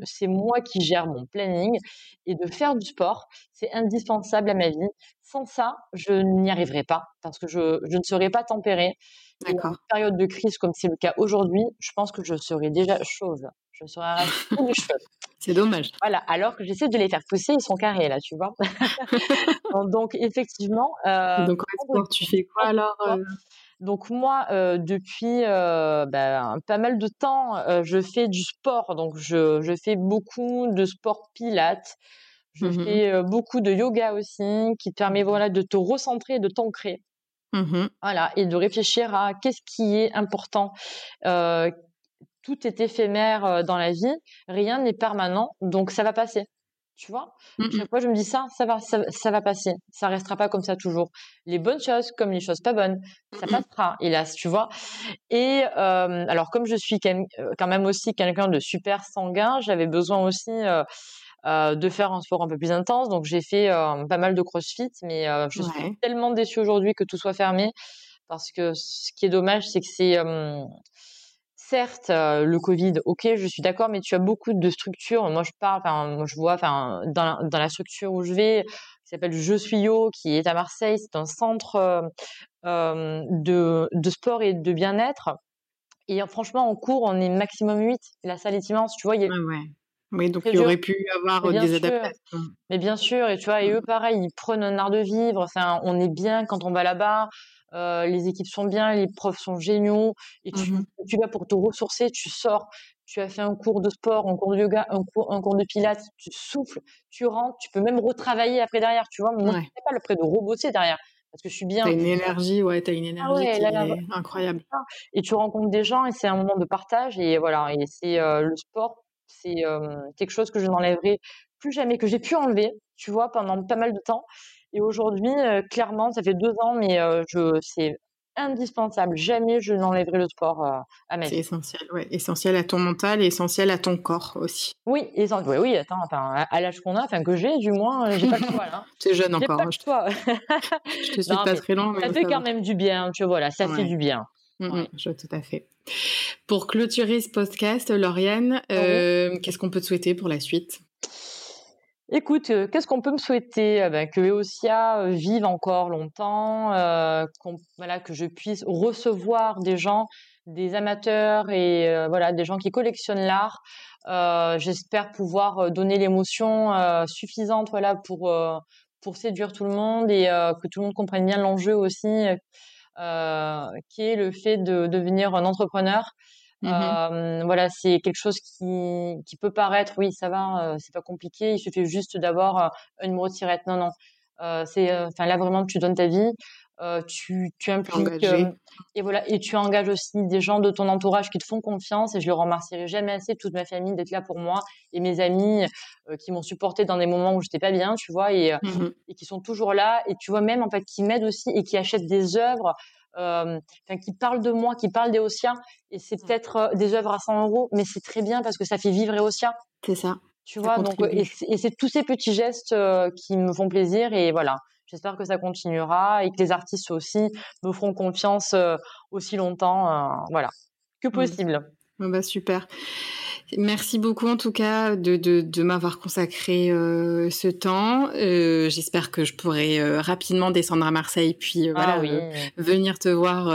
c'est moi qui gère mon planning et de faire du sport, c'est indispensable à ma vie. Sans ça, je n'y arriverai pas parce que je, je ne serai pas tempérée. En période de crise comme c'est le cas aujourd'hui, je pense que je serais déjà chauve. Je serais arraché tous les cheveux. C'est dommage. Voilà, alors que j'essaie de les faire pousser, ils sont carrés là, tu vois. donc effectivement. Euh, donc tu fais quoi alors euh? Donc moi, euh, depuis ben, pas mal de temps, je fais du sport. Donc je, je, fais beaucoup de sport pilates. Je mmh fais beaucoup de yoga aussi, qui te permet voilà de te recentrer, de t'ancrer. Mmh voilà, et de réfléchir à qu'est-ce qui est important, tout est éphémère dans la vie, rien n'est permanent, donc ça va passer. Tu vois? Mmh Chaque fois, je me dis ça, ça va, ça, va passer. Ça restera pas comme ça toujours. Les bonnes choses comme les choses pas bonnes, ça mmh passera, hélas, tu vois? Et alors, comme je suis quand même aussi quelqu'un de super sanguin, j'avais besoin aussi de faire un sport un peu plus intense. Donc, j'ai fait pas mal de crossfit, mais je suis tellement déçue aujourd'hui que tout soit fermé. Parce que ce qui est dommage, c'est que c'est certes, le Covid, ok, je suis d'accord, mais tu as beaucoup de structures. Moi, je parle, enfin, moi, je vois, enfin, dans la, dans la structure où je vais, qui s'appelle Je suis Yo, qui est à Marseille, c'est un centre de, de sport et de bien-être. Et franchement, en cours, on est maximum 8. La salle est immense, tu vois. Y a... ouais. Oui, donc il aurait pu avoir des adaptations. Mais bien sûr, et tu vois, et eux, pareil, ils prennent un art de vivre. Enfin, on est bien quand on va là-bas. Euh, les équipes sont bien, les profs sont géniaux, et tu, mmh tu vas pour te ressourcer, tu sors, tu as fait un cours de sport, un cours de yoga, un cours, un cours de pilates, tu souffles, tu rentres, tu peux même retravailler après derrière, tu vois. Moi, ouais. pas le près de rebosser derrière, parce que je suis bien. T'as une énergie, ouais, t'as une ah énergie qui est incroyable. Et tu rencontres des gens, et c'est un moment de partage, et voilà, et c'est euh, le sport, c'est euh, quelque chose que je n'enlèverai plus jamais, que j'ai pu enlever, tu vois, pendant pas mal de temps. Et aujourd'hui, euh, clairement, ça fait deux ans, mais euh, je, c'est indispensable. Jamais je n'enlèverai le sport euh, à ma vie. C'est essentiel, ouais. Essentiel à ton mental et essentiel à ton corps aussi. Oui, oui, oui, attends, enfin, à l'âge qu'on a, enfin, que j'ai, du moins, j'ai pas le choix, là. C'est jeune encore. Pas hein, je, toi. je te suis pas très loin. ça fait quand même du bien, tu vois, voilà, ça fait du bien. Mmh, je vois tout à fait. Pour clôturer ce podcast, Lauriane, oh qu'est-ce qu'on peut te souhaiter pour la suite? Écoute, euh, qu'est-ce qu'on peut me souhaiter? Euh, ben, que Eosia euh, vive encore longtemps, voilà, que je puisse recevoir des gens, des amateurs et voilà, des gens qui collectionnent l'art. j'espère pouvoir donner l'émotion suffisante, voilà, pour pour séduire tout le monde et que tout le monde comprenne bien l'enjeu aussi, qui est le fait de devenir un entrepreneur. Mmh voilà, c'est quelque chose qui, qui peut paraître, oui, ça va, c'est pas compliqué, il suffit juste d'avoir un numéro de tirette. Non, non, c'est, enfin là vraiment, tu donnes ta vie, tu, tu impliques et voilà, et tu engages aussi des gens de ton entourage qui te font confiance. Et je le remercierai jamais assez toute ma famille d'être là pour moi et mes amis qui m'ont supporté dans des moments où j'étais pas bien, tu vois, et, mmh et qui sont toujours là. Et tu vois même en fait qui m'aident aussi et qui achètent des œuvres euh, qui parlent de moi, qui parlent d'Eosia. Et c'est mmh. peut-être euh, des œuvres à 100 euros, mais c'est très bien parce que ça fait vivre Eosia. C'est ça. Tu vois, donc, et c'est tous ces petits gestes euh, qui me font plaisir. Et voilà, j'espère que ça continuera et que les artistes aussi me feront confiance aussi longtemps. voilà, que mmh. possible. Bah, super. Merci beaucoup en tout cas de, de, de m'avoir consacré euh, ce temps. Euh, J'espère que je pourrai euh, rapidement descendre à Marseille puis euh, voilà, ah venir te voir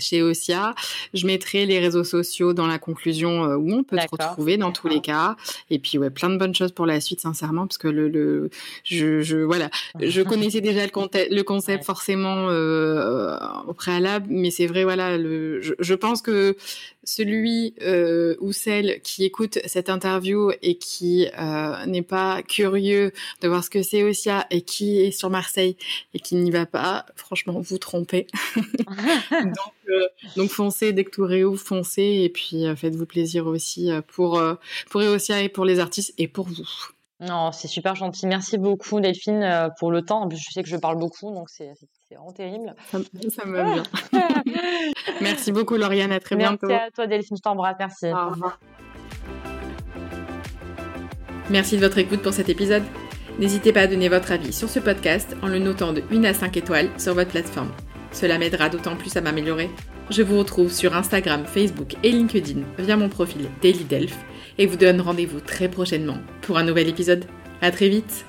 chez Osia. Je mettrai les réseaux sociaux dans la conclusion où on peut te retrouver dans tous les cas. Et puis ouais, plein de bonnes choses pour la suite sincèrement parce que le, le je, je voilà, je connaissais déjà le, concept, le concept forcément au préalable, mais c'est vrai voilà, le, je, je pense que celui ou celle qui écoute cette interview et qui euh, n'est pas curieux de voir ce que c'est Osia et qui est sur Marseille et qui n'y va pas, franchement, vous trompez. donc, euh, donc, foncez dès que tout réouvre, foncez et puis euh, faites-vous plaisir aussi pour pour Eosia et pour les artistes et pour vous. Non, c'est super gentil. Merci beaucoup Delphine pour le temps. Je sais que je parle beaucoup, donc c'est vraiment terrible. Ça, me va bien. Merci beaucoup Lauriane, à très bientôt. Merci à toi Delphine, je t'embrasse. Merci. Au revoir. Merci de votre écoute pour cet épisode. N'hésitez pas à donner votre avis sur ce podcast en le notant de 1 à 5 étoiles sur votre plateforme. Cela m'aidera d'autant plus à m'améliorer. Je vous retrouve sur Instagram, Facebook et LinkedIn via mon profil Daily Delph et vous donne rendez-vous très prochainement pour un nouvel épisode. À très vite